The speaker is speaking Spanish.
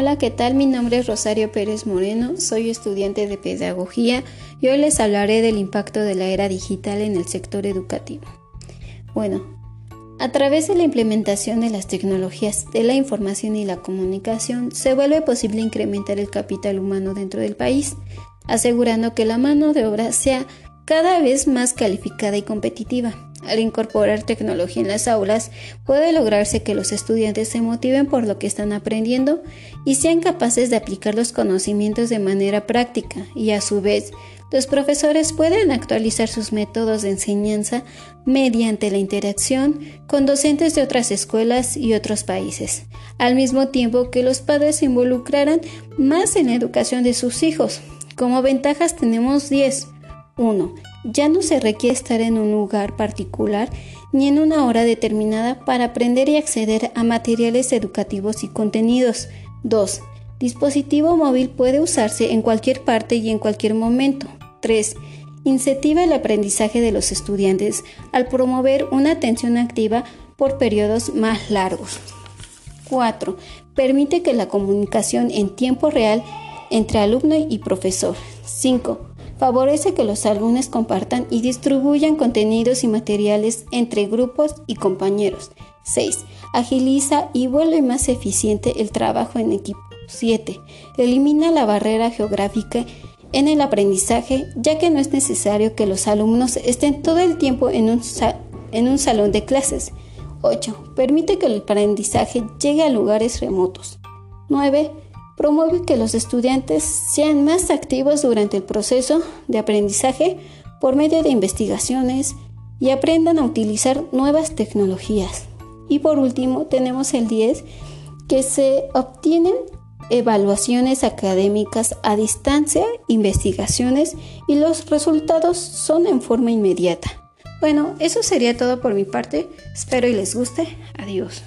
Hola, ¿qué tal? Mi nombre es Rosario Pérez Moreno, soy estudiante de Pedagogía y hoy les hablaré del impacto de la era digital en el sector educativo. Bueno, a través de la implementación de las tecnologías de la información y la comunicación se vuelve posible incrementar el capital humano dentro del país, asegurando que la mano de obra sea cada vez más calificada y competitiva. Al incorporar tecnología en las aulas, puede lograrse que los estudiantes se motiven por lo que están aprendiendo y sean capaces de aplicar los conocimientos de manera práctica y a su vez los profesores pueden actualizar sus métodos de enseñanza mediante la interacción con docentes de otras escuelas y otros países, al mismo tiempo que los padres se involucrarán más en la educación de sus hijos. Como ventajas tenemos 10. 1. Ya no se requiere estar en un lugar particular ni en una hora determinada para aprender y acceder a materiales educativos y contenidos. 2. Dispositivo móvil puede usarse en cualquier parte y en cualquier momento. 3. Incentiva el aprendizaje de los estudiantes al promover una atención activa por periodos más largos. 4. Permite que la comunicación en tiempo real entre alumno y profesor. 5 favorece que los alumnos compartan y distribuyan contenidos y materiales entre grupos y compañeros. 6. Agiliza y vuelve más eficiente el trabajo en equipo. 7. Elimina la barrera geográfica en el aprendizaje, ya que no es necesario que los alumnos estén todo el tiempo en un, en un salón de clases. 8. Permite que el aprendizaje llegue a lugares remotos. 9 promueve que los estudiantes sean más activos durante el proceso de aprendizaje por medio de investigaciones y aprendan a utilizar nuevas tecnologías. Y por último tenemos el 10, que se obtienen evaluaciones académicas a distancia, investigaciones y los resultados son en forma inmediata. Bueno, eso sería todo por mi parte. Espero y les guste. Adiós.